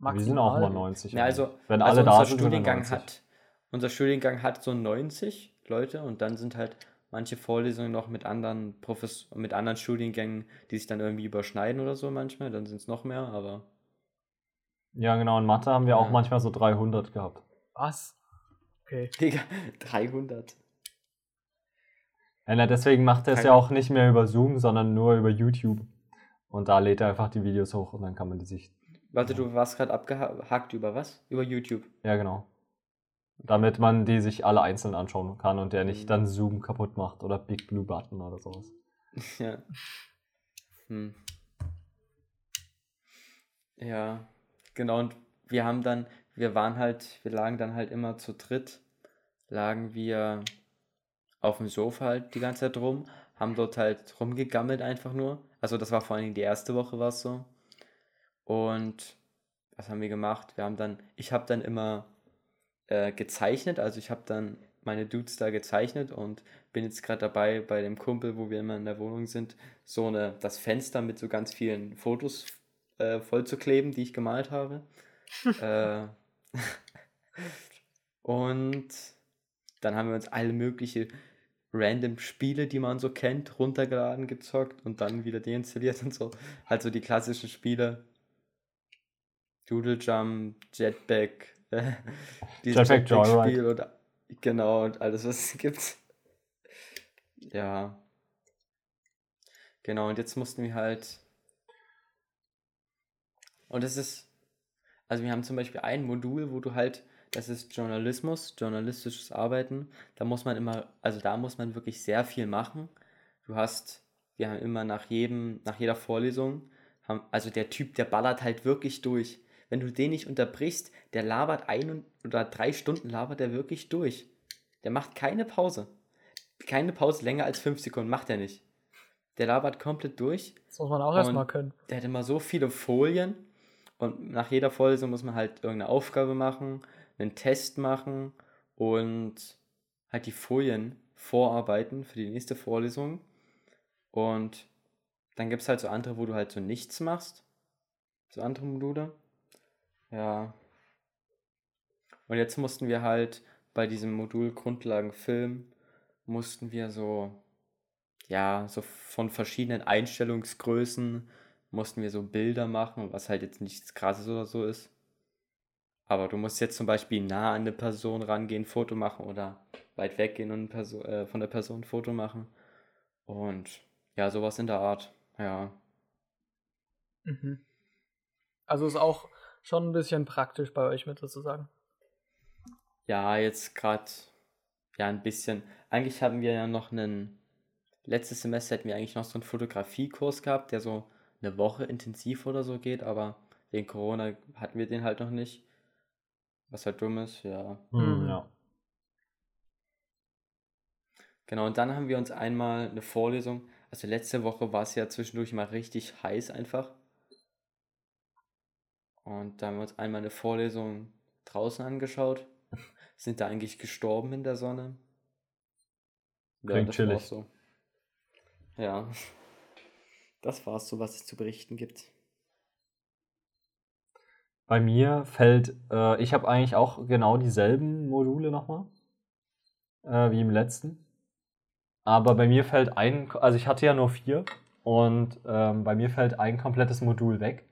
Wir sind auch mal Maximal. 90. Ja, also, wenn also alle da unser sind, sind wir Studiengang 90. hat, unser Studiengang hat so 90 Leute und dann sind halt manche Vorlesungen noch mit anderen Profes mit anderen Studiengängen, die sich dann irgendwie überschneiden oder so manchmal, dann sind es noch mehr, aber Ja, genau. In Mathe haben wir auch Ja. manchmal so 300 gehabt. Was? Okay. Digga, 300. Ja, na, deswegen macht er es ja auch nicht mehr über Zoom, sondern nur über YouTube. Und da lädt er einfach die Videos hoch und dann kann man die sich. Warte, du warst gerade abgehakt über was? Über YouTube. Ja, genau. Damit man die sich alle einzeln anschauen kann und der nicht Mhm. dann Zoom kaputt macht oder Big Blue Button oder sowas. *laughs* Ja. Hm. Ja, genau. Und wir haben dann, wir waren halt, wir lagen dann halt immer zu dritt, lagen wir auf dem Sofa halt die ganze Zeit rum, haben dort halt rumgegammelt einfach nur. Also das war vor allen Dingen die erste Woche war es so. Und was haben wir gemacht? Wir haben dann, ich habe dann immer äh, gezeichnet, also ich habe dann meine Dudes da gezeichnet und bin jetzt gerade dabei bei dem Kumpel, wo wir immer in der Wohnung sind, so eine, das Fenster mit so ganz vielen Fotos äh, voll zu kleben, die ich gemalt habe. *laughs* äh, *laughs* und dann haben wir uns alle mögliche random Spiele, die man so kennt, runtergeladen, gezockt und dann wieder deinstalliert und so. Also die klassischen Spiele. Doodle Jump, Jetpack, äh, *laughs* dieses Jetpack Jetpack-Spiel oder genau und alles, was es gibt. Ja. Genau, und jetzt mussten wir halt. Und es ist. Also wir haben zum Beispiel ein Modul, wo du halt, das ist Journalismus, journalistisches Arbeiten. Da muss man immer, also da muss man wirklich sehr viel machen. Du hast, wir haben immer nach jedem, nach jeder Vorlesung, haben, also der Typ, der ballert halt wirklich durch. Wenn du den nicht unterbrichst, der labert ein oder drei Stunden labert der wirklich durch. Der macht keine Pause. Keine Pause länger als fünf Sekunden, macht er nicht. Der labert komplett durch. Das muss man auch erstmal können. Der hat immer so viele Folien und nach jeder Vorlesung muss man halt irgendeine Aufgabe machen, einen Test machen und halt die Folien vorarbeiten für die nächste Vorlesung. Und dann gibt es halt so andere, wo du halt so nichts machst. So andere Module. Ja. Und jetzt mussten wir halt bei diesem Modul Grundlagen Film, mussten wir so, ja, so von verschiedenen Einstellungsgrößen mussten wir so Bilder machen, was halt jetzt nichts krasses oder so ist. Aber du musst jetzt zum Beispiel nah an eine Person rangehen, Foto machen oder weit weggehen und Perso äh, von der Person ein Foto machen. Und ja, sowas in der Art. Ja. Mhm. Also ist auch schon ein bisschen praktisch bei euch mit sozusagen. Ja, jetzt gerade ja ein bisschen. Eigentlich haben wir ja noch einen. Letztes Semester hätten wir eigentlich noch so einen Fotografiekurs gehabt, der so eine Woche intensiv oder so geht, aber wegen Corona hatten wir den halt noch nicht. Was halt dumm ist, ja. Hm, Mhm. ja. Genau, und dann haben wir uns einmal eine Vorlesung. Also letzte Woche war es ja zwischendurch mal richtig heiß einfach. Und da haben wir uns einmal eine Vorlesung draußen angeschaut. *laughs* Sind da eigentlich gestorben in der Sonne. Klingt das chillig. so. Ja. Das war's so, was es zu berichten gibt. Bei mir fällt, äh, ich habe eigentlich auch genau dieselben Module nochmal, äh, wie im letzten. Aber bei mir fällt ein, also ich hatte ja nur vier und ähm, bei mir fällt ein komplettes Modul weg.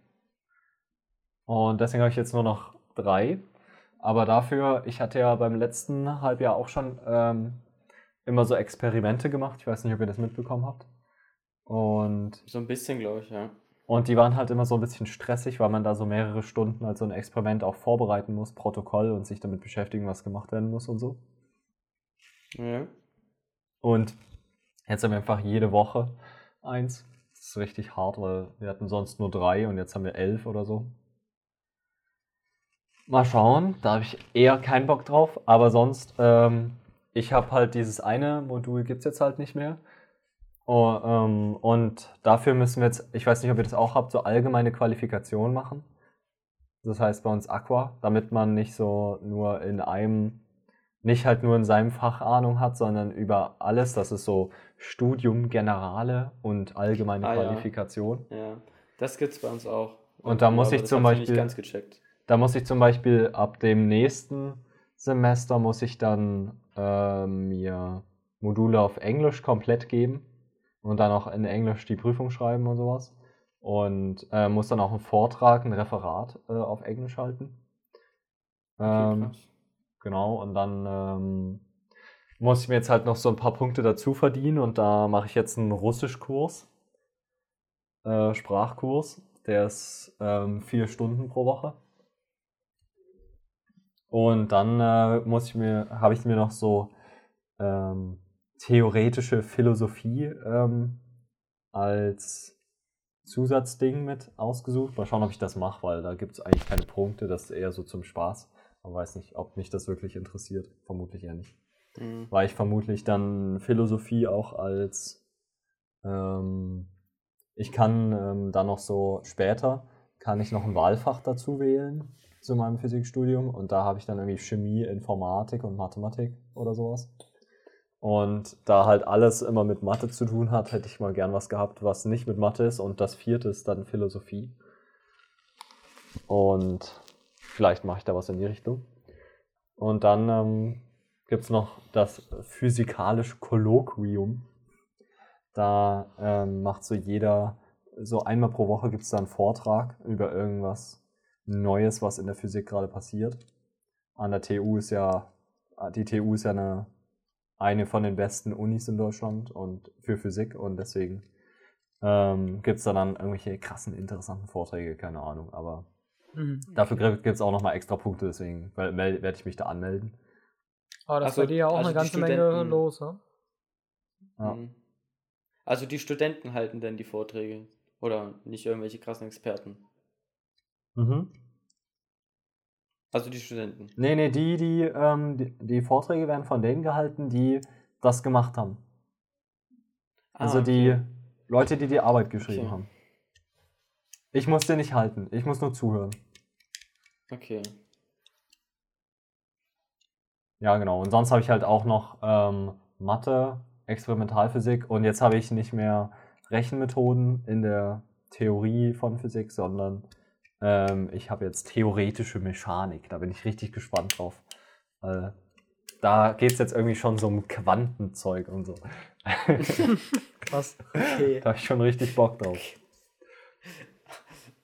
Und deswegen habe ich jetzt nur noch drei. Aber dafür, ich hatte ja beim letzten Halbjahr auch schon ähm, immer so Experimente gemacht. Ich weiß nicht, ob ihr das mitbekommen habt. Und So ein bisschen, glaube ich, ja. und die waren halt immer so ein bisschen stressig, weil man da so mehrere Stunden als so ein Experiment auch vorbereiten muss, Protokoll und sich damit beschäftigen, was gemacht werden muss und so. ja. Und jetzt haben wir einfach jede Woche eins. Das ist richtig hart, weil wir hatten sonst nur drei und jetzt haben wir elf oder so. Mal schauen, da habe ich eher keinen Bock drauf, aber sonst, ähm, ich habe halt dieses eine Modul gibt es jetzt halt nicht mehr. Oh, ähm, und dafür müssen wir jetzt, ich weiß nicht, ob ihr das auch habt, so allgemeine Qualifikation machen. Das heißt bei uns Aqua, damit man nicht so nur in einem, nicht halt nur in seinem Fach Ahnung hat, sondern über alles. Das ist so Studium, Generale und allgemeine Ah, ja. Qualifikation. Ja. Das gibt's bei uns auch. Und da muss ich zum Beispiel- gecheckt. Da muss ich zum Beispiel ab dem nächsten Semester muss ich dann äh, mir Module auf Englisch komplett geben und dann auch in Englisch die Prüfung schreiben und sowas. Und äh, muss dann auch einen Vortrag, ein Referat äh, auf Englisch halten. Okay, Ähm. Genau, und dann ähm, muss ich mir jetzt halt noch so ein paar Punkte dazu verdienen und da mache ich jetzt einen Russischkurs, äh, Sprachkurs, der ist ähm, vier Stunden pro Woche. Und dann äh, muss ich mir, habe ich mir noch so ähm, theoretische Philosophie ähm, als Zusatzding mit ausgesucht. Mal schauen, ob ich das mache, weil da gibt es eigentlich keine Punkte, das ist eher so zum Spaß. Man weiß nicht, ob mich das wirklich interessiert. Vermutlich eher nicht. Mhm. Weil ich vermutlich dann Philosophie auch als ähm, ich kann ähm, dann noch so später kann ich noch ein Wahlfach dazu wählen zu meinem Physikstudium und da habe ich dann irgendwie Chemie, Informatik und Mathematik oder sowas. Und da halt alles immer mit Mathe zu tun hat, hätte ich mal gern was gehabt, was nicht mit Mathe ist und das vierte ist dann Philosophie. Und vielleicht mache ich da was in die Richtung. Und dann ähm, gibt es noch das physikalische Kolloquium. Da ähm, macht so jeder, so einmal pro Woche gibt es da einen Vortrag über irgendwas Neues, was in der Physik gerade passiert. An der TU ist ja, die TU ist ja eine, eine von den besten Unis in Deutschland und für Physik und deswegen ähm, gibt es da dann irgendwelche krassen, interessanten Vorträge, keine Ahnung, aber Mhm. dafür gibt es auch nochmal extra Punkte, deswegen werde ich mich da anmelden. Aber das Also- bei dir ja auch also eine ganze Menge los, ne? Ja. Mhm. Also die Studenten halten dann die Vorträge. Oder nicht irgendwelche krassen Experten. Mhm. Also die Studenten. Nee, nee, die, die, ähm, die, die Vorträge werden von denen gehalten, die das gemacht haben. Also Ah, die okay. Leute, die die Arbeit geschrieben Okay. haben. Ich muss den nicht halten, ich muss nur zuhören. Okay. Ja, genau. Und sonst habe ich halt auch noch ähm, Mathe, Experimentalphysik und jetzt habe ich nicht mehr Rechenmethoden in der Theorie von Physik, sondern ähm, ich habe jetzt theoretische Mechanik. Da bin ich richtig gespannt drauf. Äh, da geht es jetzt irgendwie schon so um Quantenzeug und so. *laughs* Krass. Okay. da habe ich schon richtig Bock drauf. *laughs*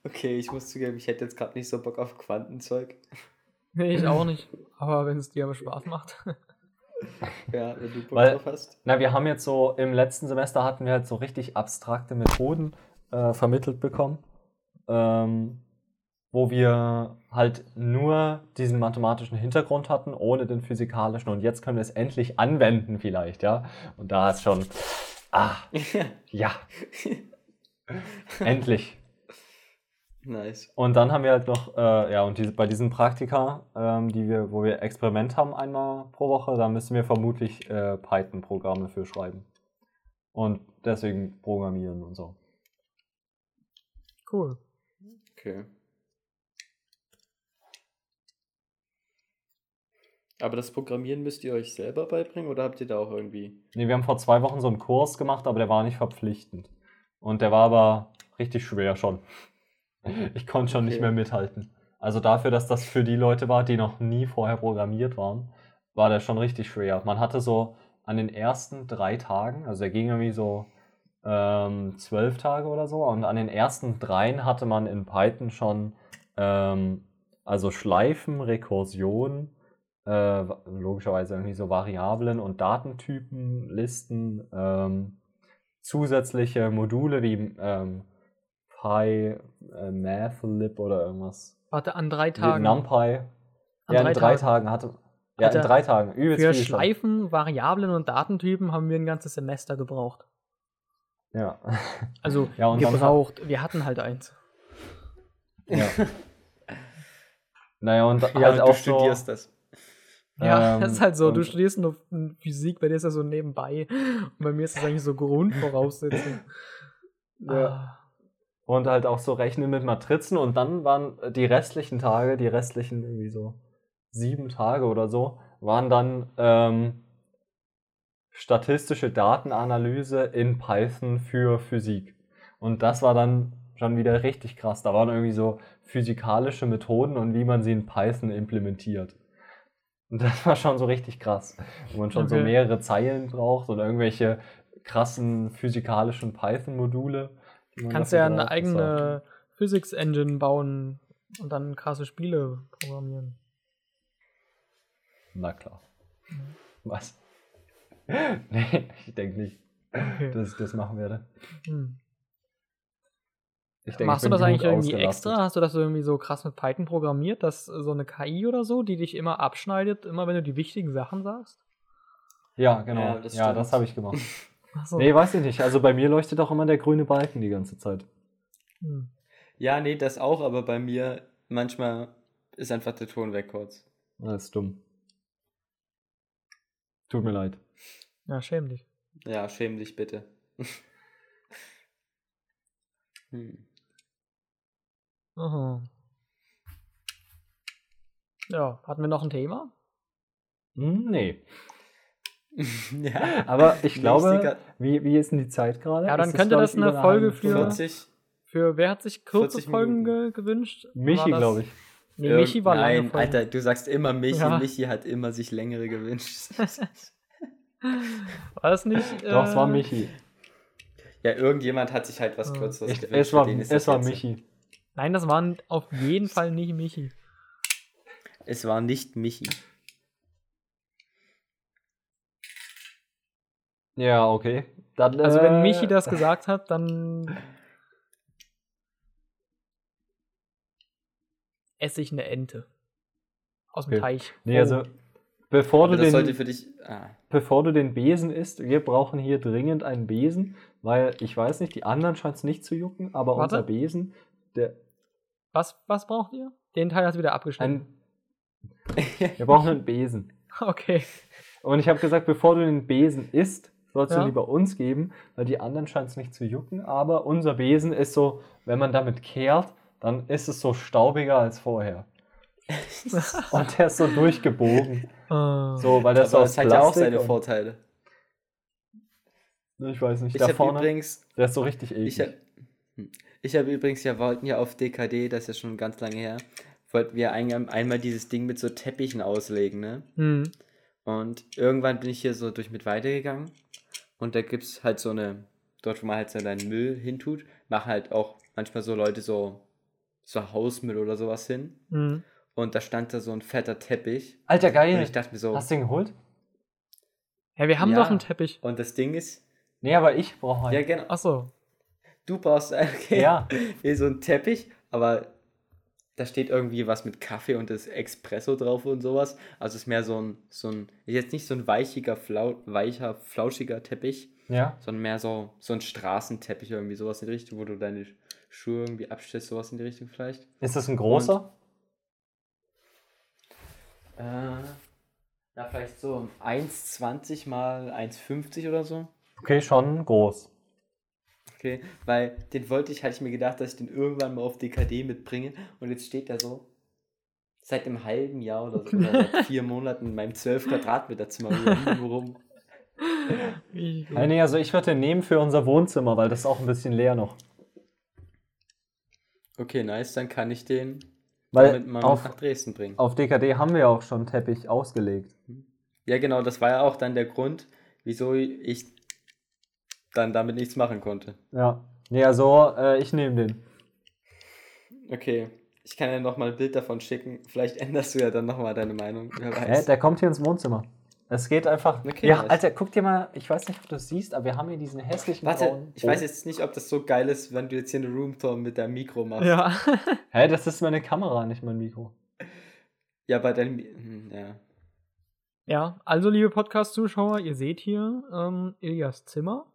Okay, ich muss zugeben, ich hätte jetzt gerade nicht so Bock auf Quantenzeug. *laughs* Nee, ich auch nicht. Aber wenn es dir aber Spaß macht. Ja, wenn du Bock Weil- drauf hast. Na, wir haben jetzt so, im letzten Semester hatten wir halt so richtig abstrakte Methoden äh, vermittelt bekommen, ähm, wo wir halt nur diesen mathematischen Hintergrund hatten, ohne den physikalischen. Und jetzt können wir es endlich anwenden vielleicht, ja. Und da ist schon, ah, *laughs* ja, endlich. nice. Und dann haben wir halt noch, äh, ja, und diese, bei diesen Praktika, ähm, die wir, wo wir Experiment haben einmal pro Woche, da müssen wir vermutlich äh, Python-Programme für schreiben. Und deswegen programmieren und so. Cool. Okay. Aber das Programmieren müsst ihr euch selber beibringen oder habt ihr da auch irgendwie. Nee, wir haben vor zwei Wochen so einen Kurs gemacht, aber der war nicht verpflichtend. Und der war aber richtig schwer schon. *laughs* Ich konnte schon nicht Okay. mehr mithalten. Also dafür, dass das für die Leute war, die noch nie vorher programmiert waren, war der schon richtig schwer. Man hatte so an den ersten drei Tagen, also der ging irgendwie so ähm, zwölf Tage oder so, und an den ersten dreien hatte man in Python schon ähm, also Schleifen, Rekursion, äh, logischerweise irgendwie so Variablen und Datentypen, Listen, ähm, zusätzliche Module wie ähm, Py, äh, Mathlib oder irgendwas. Warte, an drei Wie Tagen. NumPy. An ja, in drei drei Tagen. Tagen hatte. Ja, Alter, in drei Tagen. Übelst Für viel schon. Schleifen, Variablen und Datentypen haben wir ein ganzes Semester gebraucht. Ja. Also *laughs* Ja, und gebraucht. Wir hatten halt eins. ja. *laughs* naja, und Ja, halt du auch studierst so, das. Ja, *laughs* Ähm, das ist halt so. Du studierst nur Physik, bei dir ist das so nebenbei. Und bei mir ist das eigentlich so Grundvoraussetzung. *laughs* Ja. Ah, Und halt auch so rechnen mit Matrizen und dann waren die restlichen Tage, die restlichen irgendwie so sieben Tage oder so, waren dann ähm, statistische Datenanalyse in Python für Physik. Und das war dann schon wieder richtig krass. Da waren irgendwie so physikalische Methoden und wie man sie in Python implementiert. Und *laughs* das war schon so richtig krass. Wo man schon so Okay. mehrere Zeilen braucht oder irgendwelche krassen physikalischen Python-Module. Kannst ja eine eigene Physics-Engine bauen und dann krasse Spiele programmieren. Na klar. Was? *laughs* nee, ich denke nicht, Okay. dass ich das machen werde. Hm. Ich denke, Machst ich du das eigentlich irgendwie ausgelastet. extra? Hast du das so irgendwie so krass mit Python programmiert, dass so eine KI oder so, die dich immer abschneidet, immer wenn du die wichtigen Sachen sagst? Ja, genau. Ja, Ja, das das, stimmt. habe ich gemacht. *laughs* Achso. Nee, weiß ich nicht. Also bei mir leuchtet auch immer der grüne Balken die ganze Zeit. Hm. Ja, nee, das auch, aber bei mir manchmal ist einfach der Ton weg kurz. Das ist dumm. Tut mir leid. Ja, schäm dich. Ja, schäm dich bitte. *laughs* hm. Aha. Ja, hatten wir noch ein Thema? Hm, nee. *laughs* ja. Aber ich glaube, wie, wie ist denn die Zeit gerade? Ja, dann Ist könnte das über eine Folge für- 40. Für wer hat sich kurze 40 Folgen ge gewünscht? Michi, das- glaube ich. Nee, Irgend- Michi war lange Nein. Alter, du sagst immer Michi. Ja. Michi hat immer sich längere gewünscht. *laughs* War das nicht? Doch, es war äh, Michi. ja, irgendjemand hat sich halt was Ah. Kürzeres Ich, gewünscht. es war, es das war jetzt- Michi. Nein, das waren auf jeden Fall nicht Michi. Es war nicht Michi. Ja, okay. Dann, Also wenn äh, Michi das gesagt hat, dann esse ich eine Ente. Aus dem Okay. Teich. Nee, Oh. also bevor Aber du, den, für dich. Ah, bevor du den Besen isst, wir brauchen hier dringend einen Besen, weil ich weiß nicht, die anderen scheint es nicht zu jucken, aber Warte. unser Besen, der Was, was braucht ihr? Den Teil hast du wieder abgeschnitten. ein, *laughs* wir brauchen einen Besen. *laughs* Okay. Und ich habe gesagt, bevor du den Besen isst, sollst Ja. du lieber uns geben, weil die anderen scheint es nicht zu jucken. Aber unser Besen ist so, wenn man damit kehrt, dann ist es so staubiger als vorher. *laughs* Und der ist so durchgebogen. Äh, So, weil das so aber es hat ja auch seine Vorteile. Ich weiß nicht, Ich da vorne, übrigens. der ist so richtig Ich eklig. habe ich hab übrigens, ja, wollten ja auf DKD, das ist ja schon ganz lange her, wollten wir ein, einmal dieses Ding mit so Teppichen auslegen, ne? hm. Und irgendwann bin ich hier so durch mit weitergegangen und da gibt es halt so eine, dort wo man halt seinen Müll hintut, machen halt auch manchmal so Leute so, so Hausmüll oder sowas hin. Hm. Und da stand da so ein fetter Teppich. Alter, Und geil. ich dachte mir so, Hast du ihn geholt? Ja, wir haben Ja. doch einen Teppich. und das Ding ist, Nee, aber ich brauche einen. ja genau, Achso. Du brauchst *laughs* okay, Ja. so ein Teppich, aber da steht irgendwie was mit Kaffee und das Espresso drauf und sowas. Also es ist mehr so ein, so ein, jetzt nicht so ein weichiger, flau, weicher, flauschiger Teppich, Ja. sondern mehr so, so ein Straßenteppich irgendwie, sowas in die Richtung, wo du deine Schuhe irgendwie abstellst, sowas in die Richtung vielleicht. Ist das ein großer? Äh, na, vielleicht so 1,20 mal 1,50 oder so. Okay, schon groß. Okay, weil den wollte ich, hatte ich mir gedacht, dass ich den irgendwann mal auf DKD mitbringe und jetzt steht der so seit einem halben Jahr oder so, oder seit *laughs* vier Monaten in meinem 12 Quadratmeter Zimmer rum. Nee, also ich würde den nehmen für unser Wohnzimmer, weil das ist auch ein bisschen leer noch. Okay, nice, dann kann ich den Weil mit mal auf, nach Dresden bringen. auf DKD haben wir auch schon Teppich ausgelegt. Ja, genau, das war ja auch dann der Grund, wieso ich dann damit nichts machen konnte. Ja. Nee, also äh, ich nehme den. Okay, ich kann ja nochmal ein Bild davon schicken. Vielleicht änderst du ja dann nochmal deine Meinung. Weiß. der kommt hier ins Wohnzimmer. Es geht einfach. Okay, ja. Alter, guck dir mal, ich weiß nicht, ob du es siehst, aber wir haben hier diesen hässlichen Warte, braunen ich weiß jetzt nicht, ob das so geil ist, wenn du jetzt hier eine Roomtour mit deinem Mikro machst. Ja. Hä, das ist meine Kamera, nicht mein Mikro. Ja, bei deinem. Hm, Ja. ja, also liebe Podcast-Zuschauer, ihr seht hier ähm, Ilias Zimmer.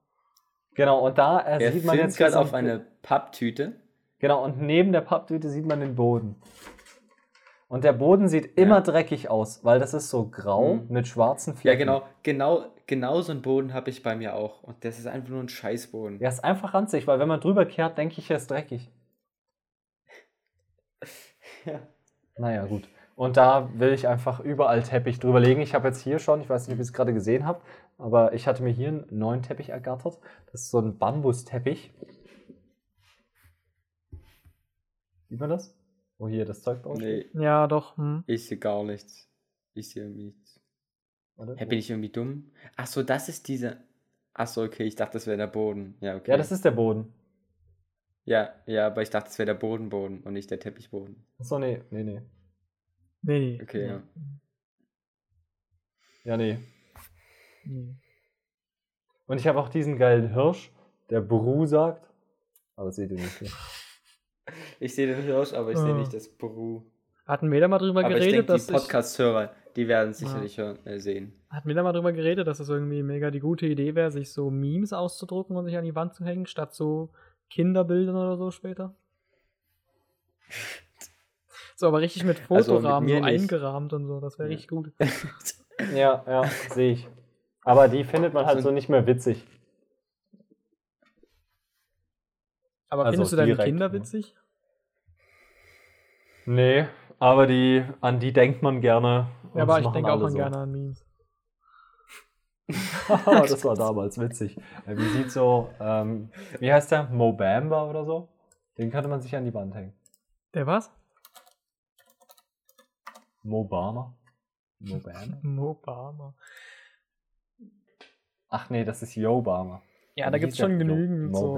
Genau, und da äh, Er sieht man jetzt gerade auf eine Papptüte. Genau, und neben der Papptüte sieht man den Boden. Und der Boden sieht immer dreckig aus, weil das ist so grau Mhm. mit schwarzen Ja, Flecken. genau, genau, genau so einen Boden habe ich bei mir auch. Und das ist einfach nur ein Scheißboden. Ja, ist einfach ranzig, weil wenn man drüber kehrt, denke ich, er ist dreckig. *laughs* Ja. Naja, gut. Und da will ich einfach überall Teppich drüber legen. Ich habe jetzt hier schon, ich weiß nicht, ob ihr es gerade gesehen habt, aber ich hatte mir hier einen neuen Teppich ergattert. Das ist so ein Bambusteppich. Sieht man das? Wo hier das Zeug drauf steht? Nee, Ja, doch. Hm. ich sehe gar nichts. Ich sehe irgendwie nichts. Warte. Hä, bin ich irgendwie dumm? Ach so, das ist diese. Ach so, okay, ich dachte, das wäre der Boden. Ja, okay. Ja, das ist der Boden. Ja, ja, aber ich dachte, das wäre der Bodenboden und nicht der Teppichboden. Achso, nee, nee, nee. Nee, nee. Okay, ja. Ja, nee. Nee. Und ich habe auch diesen geilen Hirsch, der Bru sagt. Aber das seht ihr nicht. *laughs* Ich sehe den Hirsch, aber ich sehe Ah. nicht das Bru. Hatten wir da mal drüber Aber ich geredet, denke, dass die ich, Podcast-Hörer, die werden es sicherlich hören, äh, sehen. hatten wir da mal drüber geredet, dass es irgendwie mega die gute Idee wäre, sich so Memes auszudrucken und sich an die Wand zu hängen, statt so Kinderbildern oder so später? So, aber richtig mit Also mit Fotorahmen, so eingerahmt und so, das wäre Ja. richtig gut. *laughs* Ja, ja, *laughs* sehe ich. Aber die findet man halt So- so nicht mehr witzig. Aber Also findest du deine direkt, Kinder ne? witzig? Nee, aber die, an die denkt man gerne. Ja, aber ich denke auch so. gerne an Memes. *laughs* das war damals witzig. Äh, Wie sieht so, ähm, wie heißt der? Mobamba oder so? Den könnte man sich an die Wand hängen. Der was? Mobama? Mobama? Mobama. Ach nee, das ist Yobama. Ja, Wie da gibt es der? schon Yo- genügend so.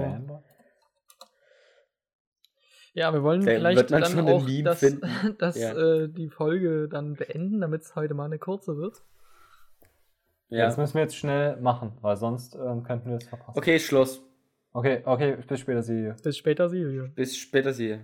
Ja, wir wollen Da vielleicht dann auch das, *laughs* das, Ja. äh, die Folge dann beenden, damit es heute mal eine kurze wird. Ja. Das müssen wir jetzt schnell machen, weil sonst ähm, könnten wir es verpassen. Okay, Schluss. Okay, okay, bis später, Sie. Bis später, Silvio. Bis später, Sie.